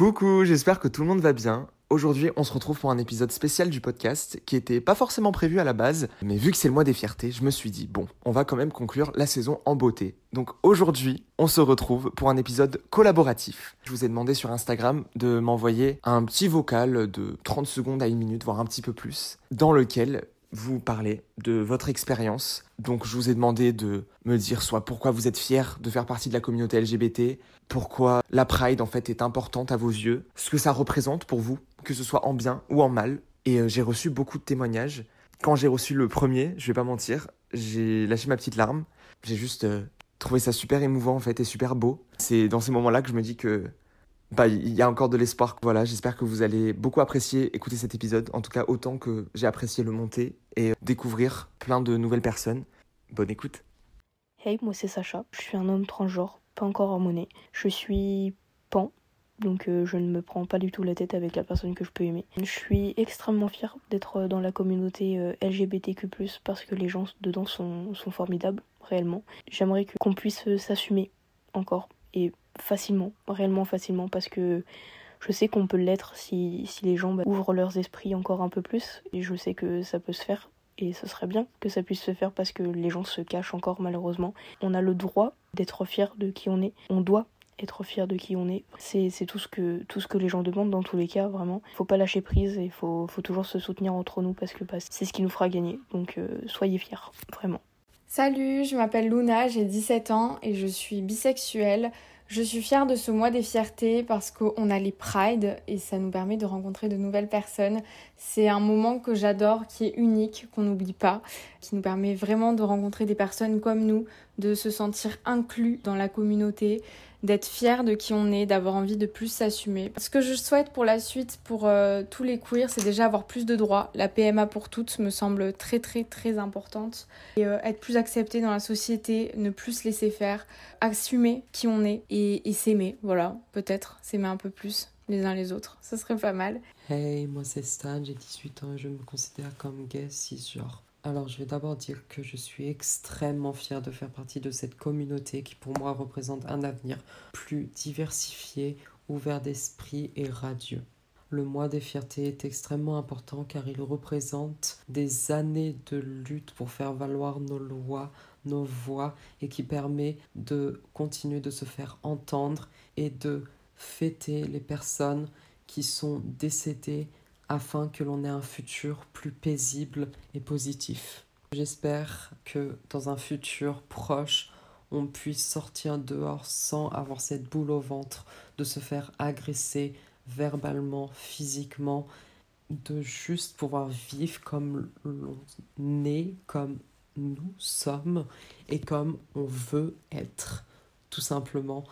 Coucou, j'espère que tout le monde va bien. Aujourd'hui, on se retrouve pour un épisode spécial du podcast qui était pas forcément prévu à la base, mais vu que c'est le mois des fiertés, je me suis dit bon, on va quand même conclure la saison en beauté. Donc aujourd'hui, on se retrouve pour un épisode collaboratif. Je vous ai demandé sur Instagram de m'envoyer un petit vocal de 30 secondes à une minute, voire un petit peu plus, dans lequel vous parler de votre expérience. Donc je vous ai demandé de me dire soit pourquoi vous êtes fier de faire partie de la communauté LGBT, pourquoi la Pride en fait est importante à vos yeux, ce que ça représente pour vous, que ce soit en bien ou en mal. Et euh, j'ai reçu beaucoup de témoignages. Quand j'ai reçu le premier, je vais pas mentir, j'ai lâché ma petite larme. J'ai juste euh, trouvé ça super émouvant en fait et super beau. C'est dans ces moments-là que je me dis que bah, il y a encore de l'espoir. Voilà, j'espère que vous allez beaucoup apprécier écouter cet épisode, en tout cas autant que j'ai apprécié le monter et découvrir plein de nouvelles personnes. Bonne écoute. Hey, moi c'est Sacha, je suis un homme transgenre, pas encore hormoné. Je suis pan, donc euh, je ne me prends pas du tout la tête avec la personne que je peux aimer. Je suis extrêmement fière d'être dans la communauté euh, LGBTQ+, parce que les gens dedans sont, sont formidables, réellement. J'aimerais qu'on puisse s'assumer encore, et facilement, réellement facilement, parce que je sais qu'on peut l'être si, si, les gens bah, ouvrent leurs esprits encore un peu plus, et je sais que ça peut se faire, et ce serait bien que ça puisse se faire parce que les gens se cachent encore malheureusement. On a le droit d'être fier de qui on est, on doit être fier de qui on est. C'est tout, ce que, les gens demandent dans tous les cas, vraiment. Faut pas lâcher prise et faut, faut toujours se soutenir entre nous parce que bah, c'est ce qui nous fera gagner. Donc euh, soyez fiers, vraiment. Salut, je m'appelle Luna, j'ai 17 ans et je suis bisexuelle. Je suis fière de ce mois des fiertés parce qu'on a les Pride et ça nous permet de rencontrer de nouvelles personnes. C'est un moment que j'adore, qui est unique, qu'on n'oublie pas, qui nous permet vraiment de rencontrer des personnes comme nous, de se sentir inclus dans la communauté, d'être fier de qui on est, d'avoir envie de plus s'assumer. Ce que je souhaite pour la suite, pour euh, tous les queers, c'est déjà avoir plus de droits. La PMA pour toutes me semble très très très importante. Et euh, être plus accepté dans la société, ne plus se laisser faire, assumer qui on est et, et s'aimer, voilà, peut-être, s'aimer un peu plus les uns les autres, ça serait pas mal. Hey, moi c'est Stan, j'ai 18 ans et je me considère comme gay cisgenre. Alors, je vais d'abord dire que je suis extrêmement fière de faire partie de cette communauté qui, pour moi, représente un avenir plus diversifié, ouvert d'esprit et radieux. Le mois des fiertés est extrêmement important car il représente des années de lutte pour faire valoir nos lois, nos voix et qui permet de continuer de se faire entendre et de fêter les personnes qui sont décédées afin que l'on ait un futur plus paisible et positif. J'espère que dans un futur proche, on puisse sortir dehors sans avoir cette boule au ventre, de se faire agresser verbalement, physiquement, de juste pouvoir vivre comme l'on est, comme nous sommes et comme on veut être, tout simplement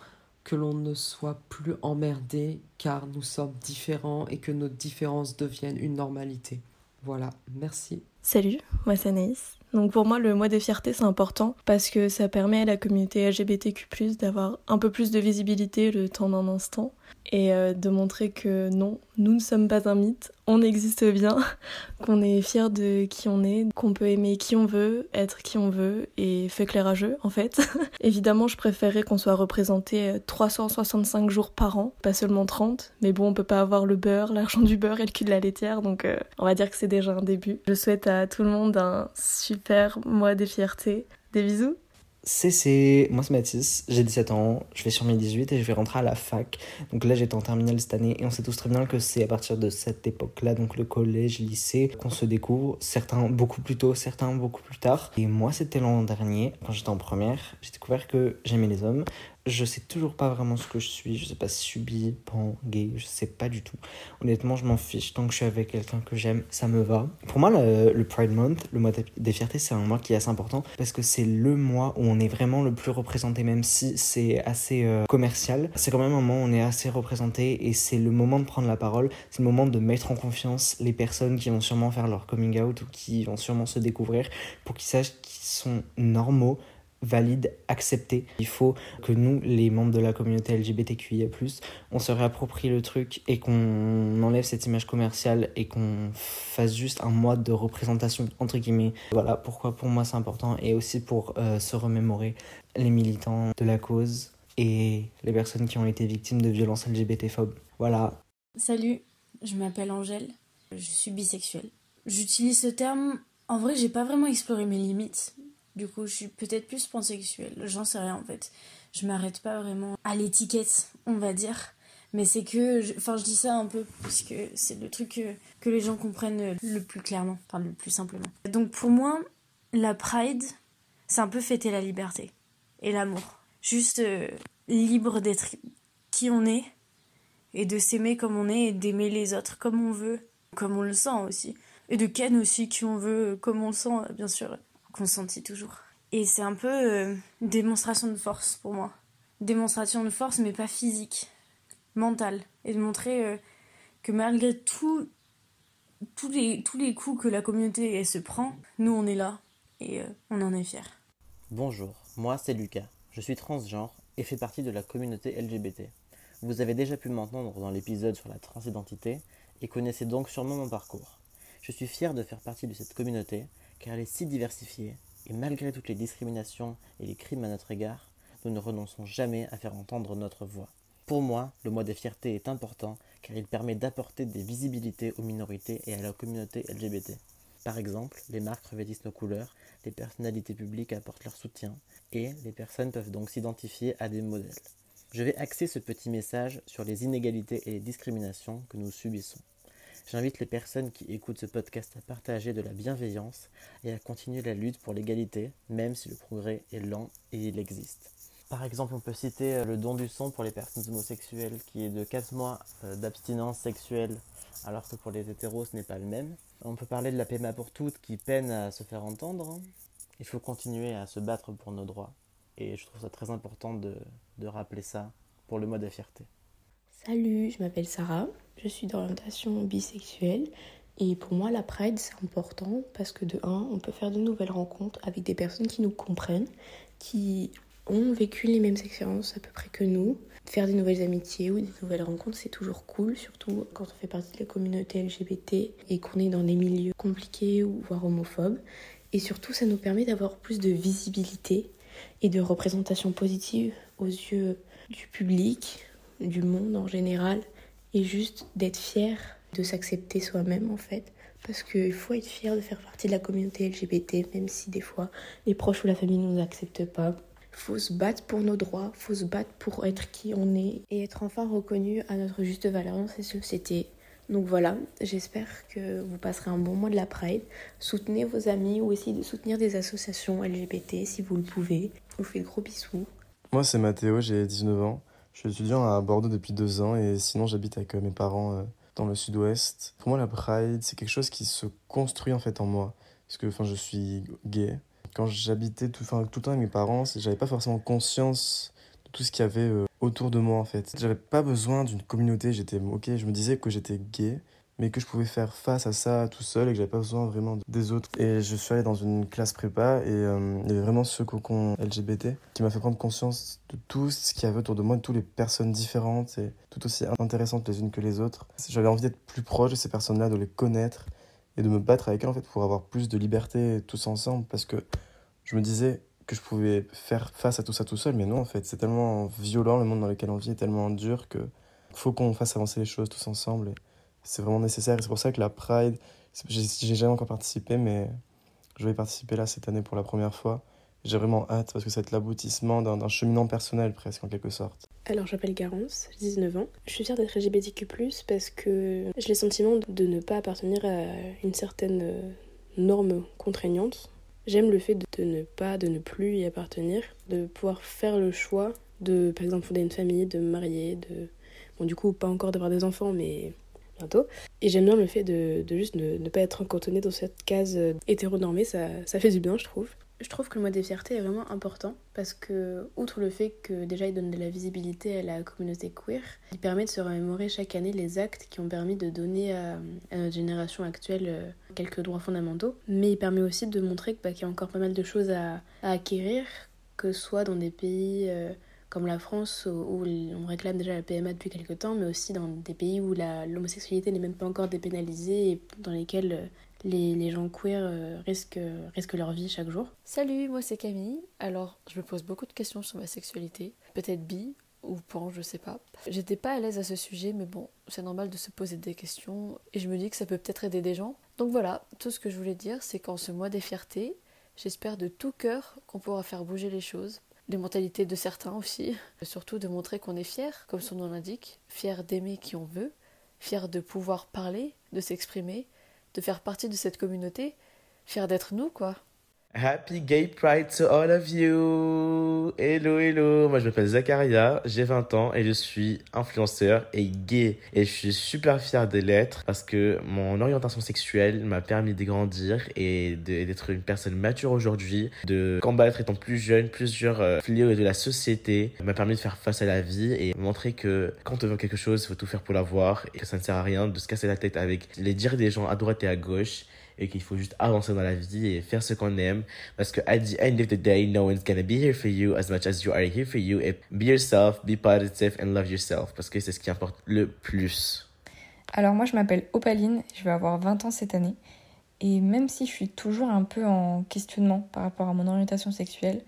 que l'on ne soit plus emmerdé car nous sommes différents et que nos différences deviennent une normalité. Voilà, merci. Salut, moi c'est Anaïs. Donc pour moi, le mois des fiertés, c'est important parce que ça permet à la communauté LGBTQ+, d'avoir un peu plus de visibilité le temps d'un instant et euh, de montrer que non, nous ne sommes pas un mythe, on existe bien, qu'on est fier de qui on est, qu'on peut aimer qui on veut, être qui on veut et fait clair à jeu en fait. Évidemment, je préférerais qu'on soit représenté 365 euh, jours par an, pas seulement 30, mais bon, on peut pas avoir le beurre, l'argent du beurre et le cul de la laitière, donc euh, on va dire que c'est déjà un début. Je souhaite à tout le monde un super mois des fiertés. Des bisous c'est moi c'est Mathis, j'ai 17 ans, je vais sur mes 18 et je vais rentrer à la fac. Donc là j'étais en terminale cette année et on sait tous très bien que c'est à partir de cette époque-là, donc le collège, lycée, qu'on se découvre, certains beaucoup plus tôt, certains beaucoup plus tard. Et moi c'était l'an dernier, quand j'étais en première, j'ai découvert que j'aimais les hommes, je sais toujours pas vraiment ce que je suis. Je sais pas si pan, gay, je sais pas du tout. Honnêtement, je m'en fiche. Tant que je suis avec quelqu'un que j'aime, ça me va. Pour moi, le, Pride Month, le mois des fiertés, c'est un mois qui est assez important parce que c'est le mois où on est vraiment le plus représenté, même si c'est assez euh, commercial. C'est quand même un moment où on est assez représenté et c'est le moment de prendre la parole. C'est le moment de mettre en confiance les personnes qui vont sûrement faire leur coming out ou qui vont sûrement se découvrir pour qu'ils sachent qu'ils sont normaux valide, accepté. Il faut que nous, les membres de la communauté LGBTQIA+, on se réapproprie le truc et qu'on enlève cette image commerciale et qu'on fasse juste un mois de représentation, entre guillemets. Voilà pourquoi pour moi c'est important et aussi pour euh, se remémorer les militants de la cause et les personnes qui ont été victimes de violences LGBT-phobes. Voilà. Salut, je m'appelle Angèle, je suis bisexuelle. J'utilise ce terme, en vrai j'ai pas vraiment exploré mes limites, du coup je suis peut-être plus pansexuelle, j'en sais rien en fait. Je m'arrête pas vraiment à l'étiquette, on va dire. Mais c'est que, enfin je dis ça un peu parce que c'est le truc que, les gens comprennent le plus clairement, enfin le plus simplement. Donc pour moi, la Pride, c'est un peu fêter la liberté et l'amour. Juste euh, libre d'être qui on est et de s'aimer comme on est et d'aimer les autres comme on veut, comme on le sent aussi. Et de ken aussi qui on veut, comme on le sent, bien sûr, consenti toujours. Et c'est un peu euh, démonstration de force pour moi. Démonstration de force, mais pas physique, mentale. Et de montrer euh, que malgré tous les, tous les coups que la communauté elle, se prend, nous on est là et on en est fiers. Bonjour, moi c'est Lucas. Je suis transgenre et fais partie de la communauté LGBT. Vous avez déjà pu m'entendre dans l'épisode sur la transidentité et connaissez donc sûrement mon parcours. Je suis fier de faire partie de cette communauté car elle est si diversifiée et malgré toutes les discriminations et les crimes à notre égard, nous ne renonçons jamais à faire entendre notre voix. Pour moi, le mois des fiertés est important car il permet d'apporter des visibilités aux minorités et à la communauté LGBT. Par exemple, les marques revêtissent nos couleurs, les personnalités publiques apportent leur soutien, et les personnes peuvent donc s'identifier à des modèles. Je vais axer ce petit message sur les inégalités et les discriminations que nous subissons. J'invite les personnes qui écoutent ce podcast à partager de la bienveillance et à continuer la lutte pour l'égalité, même si le progrès est lent et il existe. Par exemple, on peut citer euh, le don du sang pour les personnes homosexuelles qui est de 4 mois euh, d'abstinence sexuelle alors que pour les hétéros ce n'est pas le même. On peut parler de la PMA pour toutes qui peine à se faire entendre. Il faut continuer à se battre pour nos droits. Et je trouve ça très important de, de rappeler ça pour le mois de fierté. Salut, je m'appelle Sarah, je suis d'orientation bisexuelle et pour moi la Pride c'est important parce que de un, on peut faire de nouvelles rencontres avec des personnes qui nous comprennent, qui ont vécu les mêmes expériences à peu près que nous. Faire des nouvelles amitiés ou des nouvelles rencontres, c'est toujours cool, surtout quand on fait partie de la communauté LGBT et qu'on est dans des milieux compliqués ou voire homophobes. Et surtout, ça nous permet d'avoir plus de visibilité et de représentation positive aux yeux du public, du monde en général, et juste d'être fier de s'accepter soi-même en fait. Parce qu'il faut être fier de faire partie de la communauté LGBT, même si des fois les proches ou la famille ne nous acceptent pas faut se battre pour nos droits, faut se battre pour être qui on est et être enfin reconnu à notre juste valeur dans cette société. Donc voilà, j'espère que vous passerez un bon mois de la Pride. Soutenez vos amis ou essayez de soutenir des associations LGBT si vous le pouvez. Je vous fais gros bisous. Moi c'est Mathéo, j'ai 19 ans. Je suis étudiant à Bordeaux depuis deux ans et sinon j'habite avec euh, mes parents euh, dans le sud-ouest. Pour moi la Pride c'est quelque chose qui se construit en fait en moi. Parce que enfin, je suis gay, quand j'habitais tout, enfin, tout le temps avec mes parents, j'avais pas forcément conscience de tout ce qu'il y avait euh, autour de moi en fait. J'avais pas besoin d'une communauté, j'étais ok, je me disais que j'étais gay, mais que je pouvais faire face à ça tout seul et que j'avais pas besoin vraiment des autres. Et je suis allé dans une classe prépa et euh, il y avait vraiment ce cocon LGBT qui m'a fait prendre conscience de tout ce qu'il y avait autour de moi, de toutes les personnes différentes et tout aussi intéressantes les unes que les autres. J'avais envie d'être plus proche de ces personnes-là, de les connaître et de me battre avec elles en fait pour avoir plus de liberté tous ensemble parce que je me disais que je pouvais faire face à tout ça tout seul mais non en fait c'est tellement violent le monde dans lequel on vit est tellement dur que faut qu'on fasse avancer les choses tous ensemble c'est vraiment nécessaire et c'est pour ça que la Pride j'ai jamais encore participé mais je vais participer là cette année pour la première fois j'ai vraiment hâte parce que ça va être l'aboutissement d'un cheminement personnel presque en quelque sorte. Alors j'appelle Garance, j'ai 19 ans. Je suis fière d'être LGBTQ+, parce que j'ai le sentiment de ne pas appartenir à une certaine euh, norme contraignante. J'aime le fait de ne pas, de ne plus y appartenir, de pouvoir faire le choix de, par exemple, fonder une famille, de me marier, de... Bon du coup, pas encore d'avoir des enfants, mais Et j'aime bien le fait de, juste ne, ne, pas être cantonné dans cette case euh, hétéronormée, ça, ça fait du bien, je trouve. Je trouve que le mois des fiertés est vraiment important parce que, outre le fait que déjà il donne de la visibilité à la communauté queer, il permet de se remémorer chaque année les actes qui ont permis de donner à, notre génération actuelle euh, quelques droits fondamentaux. Mais il permet aussi de montrer bah, qu'il y a encore pas mal de choses à, acquérir, que ce soit dans des pays euh, comme la France où on réclame déjà la PMA depuis quelques temps, mais aussi dans des pays où l'homosexualité n'est même pas encore dépénalisée et dans lesquels euh, les, gens queer euh, risquent, risquent leur vie chaque jour. Salut, moi c'est Camille. Alors, je me pose beaucoup de questions sur ma sexualité. Peut-être bi ou pan, je sais pas. J'étais pas à l'aise à ce sujet, mais bon, c'est normal de se poser des questions et je me dis que ça peut peut-être aider des gens. Donc voilà, tout ce que je voulais dire, c'est qu'en ce mois des fiertés, j'espère de tout cœur qu'on pourra faire bouger les choses les mentalités de certains aussi. Surtout de montrer qu'on est fier, comme son nom l'indique, fier d'aimer qui on veut, fier de pouvoir parler, de s'exprimer, de faire partie de cette communauté, fier d'être nous, quoi. Happy Gay Pride to all of you! Hello, hello! Moi, je m'appelle Zakaria, j'ai 20 ans et je suis influenceur et gay. Et je suis super fier de l'être parce que mon orientation sexuelle m'a permis de grandir et d'être une personne mature aujourd'hui, de combattre étant plus jeune plusieurs fléaux de la société, m'a permis de faire face à la vie et montrer que quand on veut quelque chose, il faut tout faire pour l'avoir et que ça ne sert à rien de se casser la tête avec les dires des gens à droite et à gauche et qu'il faut juste avancer dans la vie et faire ce qu'on aime. Parce que at the end of the day no one's gonna be here for you as much as you are here for you. Et be yourself be positive and love yourself. Parce que c'est ce qui importe le plus. Alors moi je m'appelle Opaline. Je vais avoir 20 ans cette année. Et même si je suis toujours un peu en questionnement par rapport à mon orientation sexuelle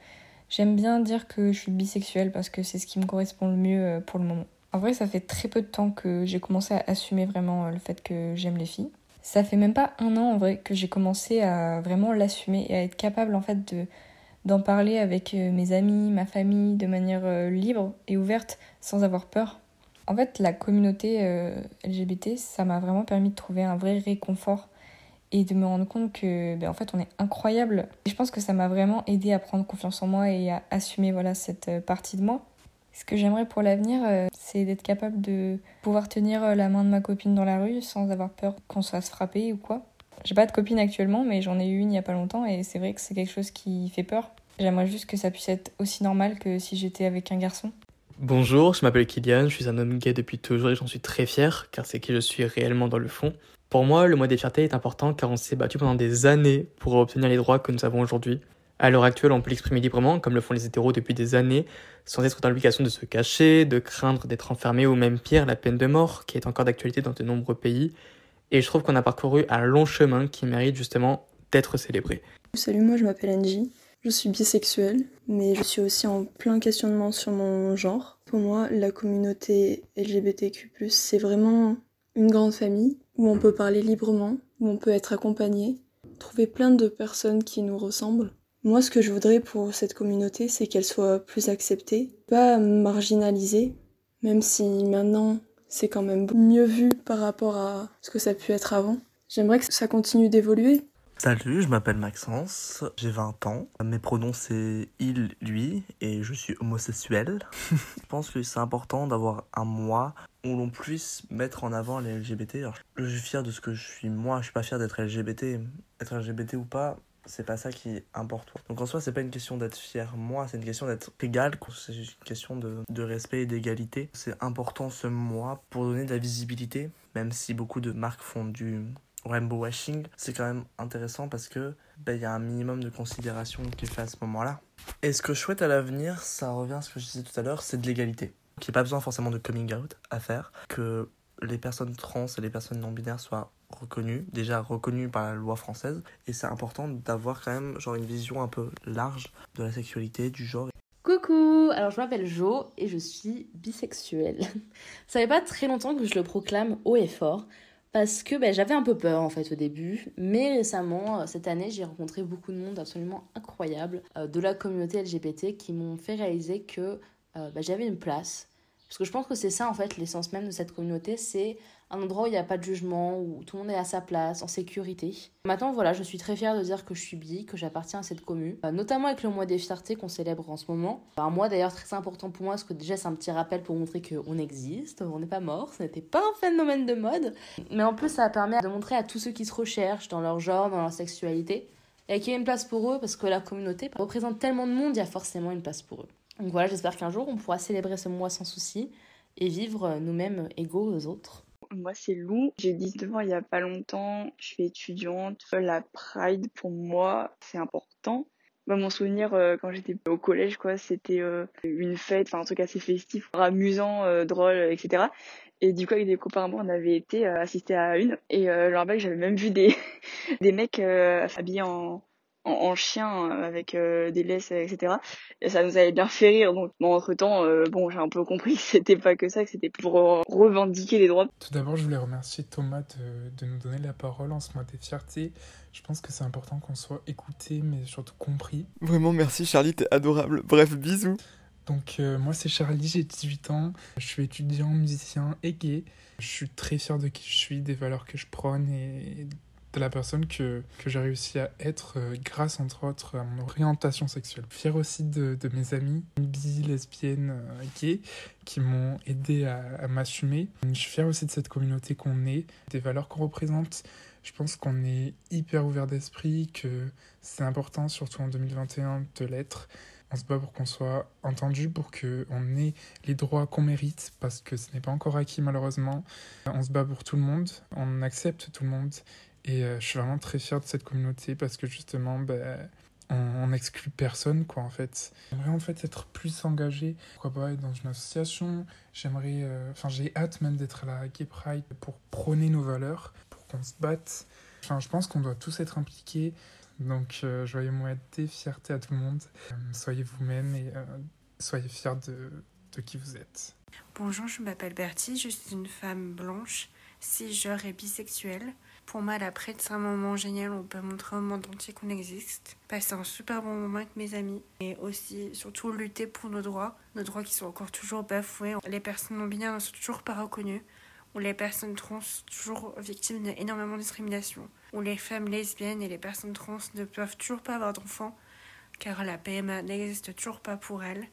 j'aime bien dire que je suis bisexuelle parce que c'est ce qui me correspond le mieux euh, pour le moment. En vrai ça fait très peu de temps que j'ai commencé à assumer vraiment euh, le fait que j'aime les filles ça fait même pas un an en vrai que j'ai commencé à vraiment l'assumer et à être capable en fait de d'en parler avec euh, mes amis, ma famille de manière euh, libre et ouverte sans avoir peur. En fait, la communauté euh, LGBT, ça m'a vraiment permis de trouver un vrai réconfort et de me rendre compte que ben, en fait on est incroyable. Et je pense que ça m'a vraiment aidé à prendre confiance en moi et à assumer voilà cette partie de moi. Ce que j'aimerais pour l'avenir, euh, c'est d'être capable de pouvoir tenir euh, la main de ma copine dans la rue sans avoir peur qu'on se fasse frapper ou quoi. J'ai pas de copine actuellement, mais j'en ai eu une il y a pas longtemps et c'est vrai que c'est quelque chose qui fait peur. J'aimerais juste que ça puisse être aussi normal que si j'étais avec un garçon. Bonjour, je m'appelle Kylian, je suis un homme gay depuis toujours et j'en suis très fier car c'est qui je suis réellement dans le fond. Pour moi, le mois des fiertés est important car on s'est battu pendant des années pour obtenir les droits que nous avons aujourd'hui. À l'heure actuelle, on peut l'exprimer librement, comme le font les hétéros depuis des années, sans être dans l'obligation de se cacher, de craindre d'être enfermé ou même pire, la peine de mort, qui est encore d'actualité dans de nombreux pays. Et je trouve qu'on a parcouru un long chemin qui mérite justement d'être célébré. Salut, moi je m'appelle Angie. Je suis bisexuelle, mais je suis aussi en plein questionnement sur mon genre. Pour moi, la communauté LGBTQ, c'est vraiment une grande famille où on peut parler librement, où on peut être accompagné, trouver plein de personnes qui nous ressemblent moi, ce que je voudrais pour cette communauté, c'est qu'elle soit plus acceptée, pas marginalisée, même si maintenant c'est quand même mieux vu par rapport à ce que ça a pu être avant. J'aimerais que ça continue d'évoluer. Salut, je m'appelle Maxence, j'ai 20 ans. Mes pronoms c'est il, lui, et je suis homosexuel. je pense que c'est important d'avoir un moi où l'on puisse mettre en avant les LGBT. je suis fier de ce que je suis moi, je suis pas fier d'être LGBT. Être LGBT ou pas, c'est pas ça qui importe. Donc en soi, c'est pas une question d'être fier moi, c'est une question d'être égal, c'est une question de, de respect et d'égalité. C'est important ce moi pour donner de la visibilité, même si beaucoup de marques font du rainbow washing, c'est quand même intéressant parce que ben, il y a un minimum de considération qui est fait à ce moment-là. Et ce que je souhaite à l'avenir, ça revient à ce que je disais tout à l'heure, c'est de l'égalité. Qu'il n'y ait pas besoin forcément de coming out à faire, que les personnes trans et les personnes non binaires soient reconnu, déjà reconnu par la loi française. Et c'est important d'avoir quand même genre une vision un peu large de la sexualité, du genre. Coucou, alors je m'appelle Jo et je suis bisexuelle. Ça fait pas très longtemps que je le proclame haut et fort parce que ben, j'avais un peu peur en fait au début, mais récemment, euh, cette année, j'ai rencontré beaucoup de monde absolument incroyable euh, de la communauté LGBT qui m'ont fait réaliser que euh, ben, j'avais une place. Parce que je pense que c'est ça en fait l'essence même de cette communauté, c'est un endroit où il n'y a pas de jugement, où tout le monde est à sa place, en sécurité. Maintenant, voilà, je suis très fière de dire que je suis bi, que j'appartiens à cette commune, euh, notamment avec le mois des fiertés qu'on célèbre en ce moment. Un mois d'ailleurs très important pour moi, parce que déjà c'est un petit rappel pour montrer qu'on existe, on n'est pas mort, ce n'était pas un phénomène de mode. Mais en plus, ça permet de montrer à tous ceux qui se recherchent dans leur genre, dans leur sexualité, qu'il y a une place pour eux, parce que la communauté représente tellement de monde, il y a forcément une place pour eux. Donc voilà, j'espère qu'un jour on pourra célébrer ce mois sans souci et vivre nous-mêmes égaux aux autres. Moi, c'est Lou. J'ai 19 ans il y a pas longtemps. Je suis étudiante. La Pride, pour moi, c'est important. Bah, mon souvenir euh, quand j'étais au collège, quoi, c'était euh, une fête, enfin un truc assez festif, amusant, euh, drôle, etc. Et du coup, avec des copains moi, on avait été assister à une. Et bec, j'avais même vu des, des mecs habillés en, en, chien euh, avec euh, des laisses, etc. Et ça nous avait bien fait rire. Donc, bon, entre temps, euh, bon, j'ai un peu compris que c'était pas que ça, que c'était pour revendiquer les droits. Tout d'abord, je voulais remercier Thomas de, de, nous donner la parole en ce mois des fiertés. Je pense que c'est important qu'on soit écouté, mais surtout compris. Vraiment, merci Charlie, t'es adorable. Bref, bisous. Donc, moi, c'est Charlie, j'ai 18 ans. Je suis étudiant, musicien et gay. Je suis très fier de qui je suis, des valeurs que je prône et de la personne que, que j'ai réussi à être euh, grâce entre autres à mon orientation sexuelle. Fier aussi de, de mes amis bi, lesbiennes, euh, gays qui m'ont aidé à, à m'assumer. Je suis fier aussi de cette communauté qu'on est, des valeurs qu'on représente. Je pense qu'on est hyper ouvert d'esprit, que c'est important, surtout en 2021, de l'être. On se bat pour qu'on soit entendu, pour qu'on ait les droits qu'on mérite, parce que ce n'est pas encore acquis malheureusement. On se bat pour tout le monde, on accepte tout le monde et euh, je suis vraiment très fier de cette communauté parce que justement, ben, on n'exclut personne, quoi, en fait. J'aimerais en fait être plus engagé, pourquoi pas être dans une association. J'aimerais, euh, enfin, j'ai hâte même d'être à la Gay Pride pour prôner nos valeurs, pour qu'on se batte. Enfin, je pense qu'on doit tous être impliqués. Donc, euh, joyeux moi des fierté à tout le monde. soyez vous-même et soyez fiers de, de qui vous êtes. Bonjour, je m'appelle Bertie, je suis une femme blanche, cisgenre et bisexuelle. Pour moi, la prête, c'est un moment génial. On peut montrer au monde entier qu'on existe. Passer un super bon moment avec mes amis. Et aussi, surtout, lutter pour nos droits. Nos droits qui sont encore toujours bafoués. Les personnes non binaires ne sont toujours pas reconnues. Ou les personnes trans sont toujours victimes d'énormément de discrimination. Ou les femmes lesbiennes et les personnes trans ne peuvent toujours pas avoir d'enfants. Car la PMA n'existe toujours pas pour elles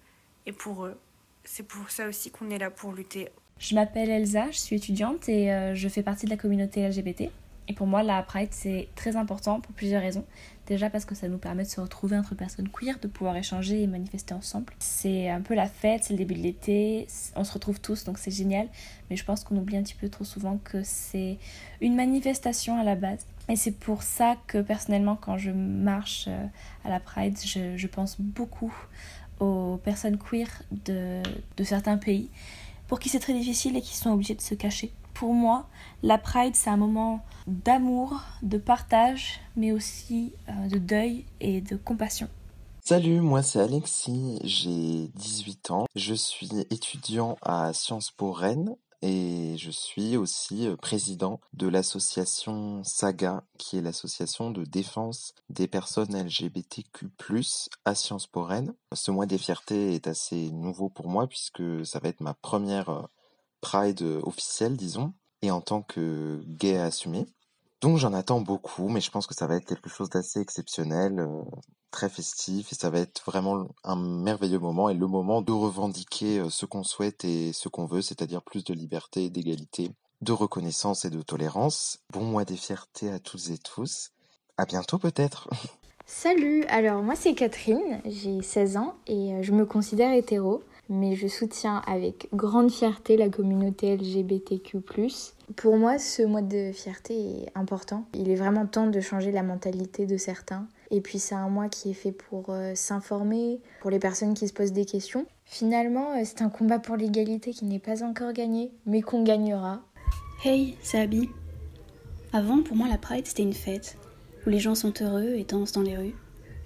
et pour eux. C'est pour ça aussi qu'on est là pour lutter. Je m'appelle Elsa, je suis étudiante et euh, je fais partie de la communauté LGBT. Et pour moi, la Pride, c'est très important pour plusieurs raisons. Déjà parce que ça nous permet de se retrouver entre personnes queer, de pouvoir échanger et manifester ensemble. C'est un peu la fête, c'est le début de l'été, on se retrouve tous, donc c'est génial. Mais je pense qu'on oublie un petit peu trop souvent que c'est une manifestation à la base. Et c'est pour ça que personnellement, quand je marche euh, à la Pride, je, pense beaucoup aux personnes queer de, de certains pays, pour qui c'est très difficile et qui sont obligés de se cacher pour moi, la Pride, c'est un moment d'amour, de partage, mais aussi euh, de deuil et de compassion. Salut, moi c'est Alexis, j'ai 18 ans, je suis étudiant à Sciences Po Rennes et je suis aussi euh, président de l'association SAGA, qui est l'association de défense des personnes LGBTQ+, à Sciences Po Rennes. Ce mois des fiertés est assez nouveau pour moi puisque ça va être ma première euh, Pride officiel, disons, et en tant que gay assumé. Donc j'en attends beaucoup, mais je pense que ça va être quelque chose d'assez exceptionnel, euh, très festif, et ça va être vraiment un merveilleux moment, et le moment de revendiquer euh, ce qu'on souhaite et ce qu'on veut, c'est-à-dire plus de liberté, d'égalité, de reconnaissance et de tolérance. Bon mois des fiertés à toutes et tous. À bientôt peut-être. Salut, alors moi c'est Catherine, j'ai 16 ans et euh, je me considère hétéro mais je soutiens avec grande fierté la communauté LGBTQ. Pour moi, ce mois de fierté est important. Il est vraiment temps de changer la mentalité de certains. Et puis c'est un mois qui est fait pour euh, s'informer, pour les personnes qui se posent des questions. Finalement, euh, c'est un combat pour l'égalité qui n'est pas encore gagné, mais qu'on gagnera. Hey, c'est Abby. Avant, pour moi, la Pride, c'était une fête, où les gens sont heureux et dansent dans les rues.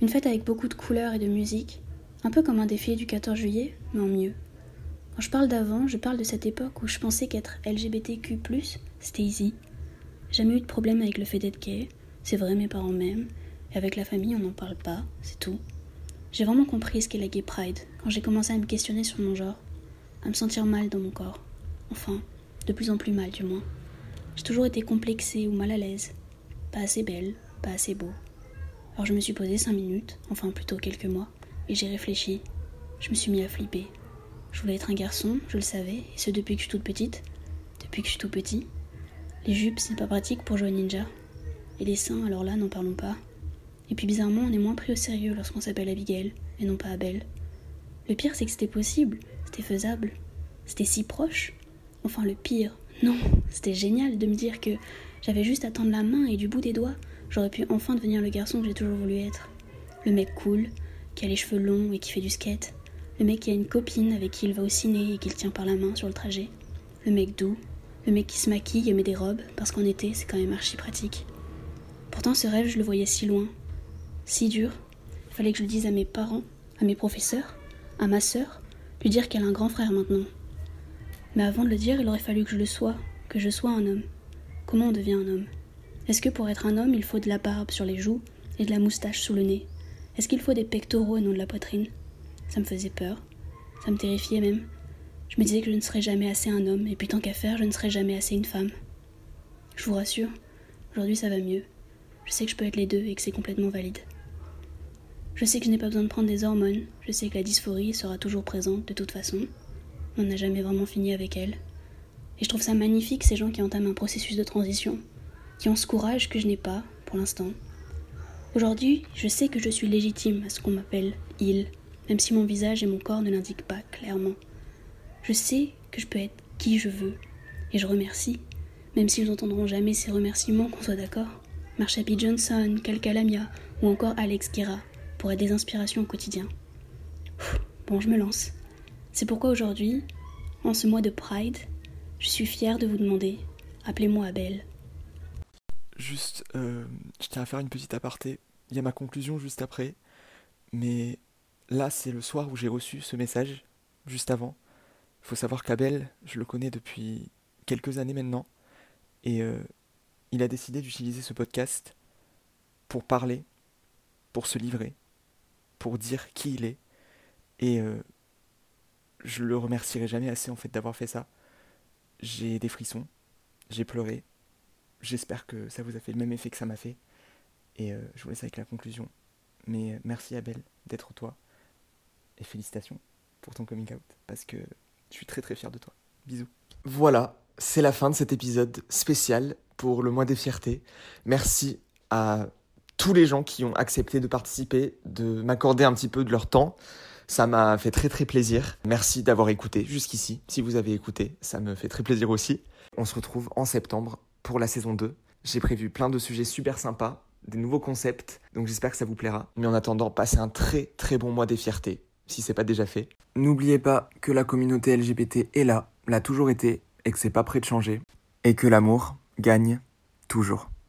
Une fête avec beaucoup de couleurs et de musique, un peu comme un défilé du 14 juillet, mais en mieux. Quand je parle d'avant, je parle de cette époque où je pensais qu'être LGBTQ, c'était easy. Jamais eu de problème avec le fait d'être gay, c'est vrai, mes parents m'aiment, et avec la famille, on n'en parle pas, c'est tout. J'ai vraiment compris ce qu'est la gay pride quand j'ai commencé à me questionner sur mon genre, à me sentir mal dans mon corps. Enfin, de plus en plus mal, du moins. J'ai toujours été complexée ou mal à l'aise, pas assez belle, pas assez beau. Alors je me suis posée cinq minutes, enfin plutôt quelques mois, et j'ai réfléchi. Je me suis mis à flipper. Je voulais être un garçon, je le savais, et ce depuis que je suis toute petite. Depuis que je suis tout petit. Les jupes, c'est pas pratique pour jouer ninja. Et les seins, alors là, n'en parlons pas. Et puis bizarrement, on est moins pris au sérieux lorsqu'on s'appelle Abigail, et non pas Abel. Le pire, c'est que c'était possible, c'était faisable, c'était si proche. Enfin, le pire, non, c'était génial de me dire que j'avais juste à tendre la main et du bout des doigts, j'aurais pu enfin devenir le garçon que j'ai toujours voulu être. Le mec cool, qui a les cheveux longs et qui fait du skate, le mec qui a une copine avec qui il va au ciné et qu'il tient par la main sur le trajet, le mec doux, Le mec qui se maquille et met des robes, parce qu'en été, c'est quand même archi pratique. Pourtant, ce rêve, je le voyais si loin, si dur. Il fallait que je le dise à mes parents, à mes professeurs, à ma sœur, lui dire qu'elle a un grand frère maintenant. Mais avant de le dire, il aurait fallu que je le sois, que je sois un homme. Comment on devient un homme? Est-ce que pour être un homme, il faut de la barbe sur les joues et de la moustache sous le nez? Est-ce qu'il faut des pectoraux et non de la poitrine? Ça me faisait peur. Ça me terrifiait même. Je me disais que je ne serais jamais assez un homme, et puis tant qu'à faire, je ne serais jamais assez une femme. Je vous rassure, aujourd'hui ça va mieux. Je sais que je peux être les deux et que c'est complètement valide. Je sais que je n'ai pas besoin de prendre des hormones, je sais que la dysphorie sera toujours présente de toute façon. On n'a jamais vraiment fini avec elle. Et je trouve ça magnifique ces gens qui entament un processus de transition, qui ont ce courage que je n'ai pas pour l'instant. Aujourd'hui, je sais que je suis légitime à ce qu'on m'appelle il, même si mon visage et mon corps ne l'indiquent pas clairement. Je sais que je peux être qui je veux, et je remercie, même s'ils n'entendront jamais ces remerciements, qu'on soit d'accord. Marsha P. Johnson, Cal Calamia ou encore Alex Guerra pour être des inspirations au quotidien. Bon, je me lance. C'est pourquoi aujourd'hui, en ce mois de Pride, je suis fière de vous demander, appelez-moi Abel. Juste, euh, je tiens à faire une petite aparté. Il y a ma conclusion juste après. Mais là, c'est le soir où j'ai reçu ce message, juste avant. Il faut savoir qu'Abel, je le connais depuis quelques années maintenant. Et euh, il a décidé d'utiliser ce podcast pour parler, pour se livrer, pour dire qui il est. Et euh, je le remercierai jamais assez en fait d'avoir fait ça. J'ai des frissons, j'ai pleuré. J'espère que ça vous a fait le même effet que ça m'a fait. Et euh, je vous laisse avec la conclusion. Mais merci Abel d'être toi. Et félicitations pour ton coming out. Parce que je suis très très fier de toi. Bisous. Voilà, c'est la fin de cet épisode spécial pour le mois des fiertés. Merci à tous les gens qui ont accepté de participer, de m'accorder un petit peu de leur temps. Ça m'a fait très très plaisir. Merci d'avoir écouté jusqu'ici. Si vous avez écouté, ça me fait très plaisir aussi. On se retrouve en septembre pour la saison 2. J'ai prévu plein de sujets super sympas, des nouveaux concepts, donc j'espère que ça vous plaira. Mais en attendant, passez un très très bon mois des fiertés, si c'est pas déjà fait. N'oubliez pas que la communauté LGBT est là, l'a toujours été, et que c'est pas prêt de changer, et que l'amour gagne toujours.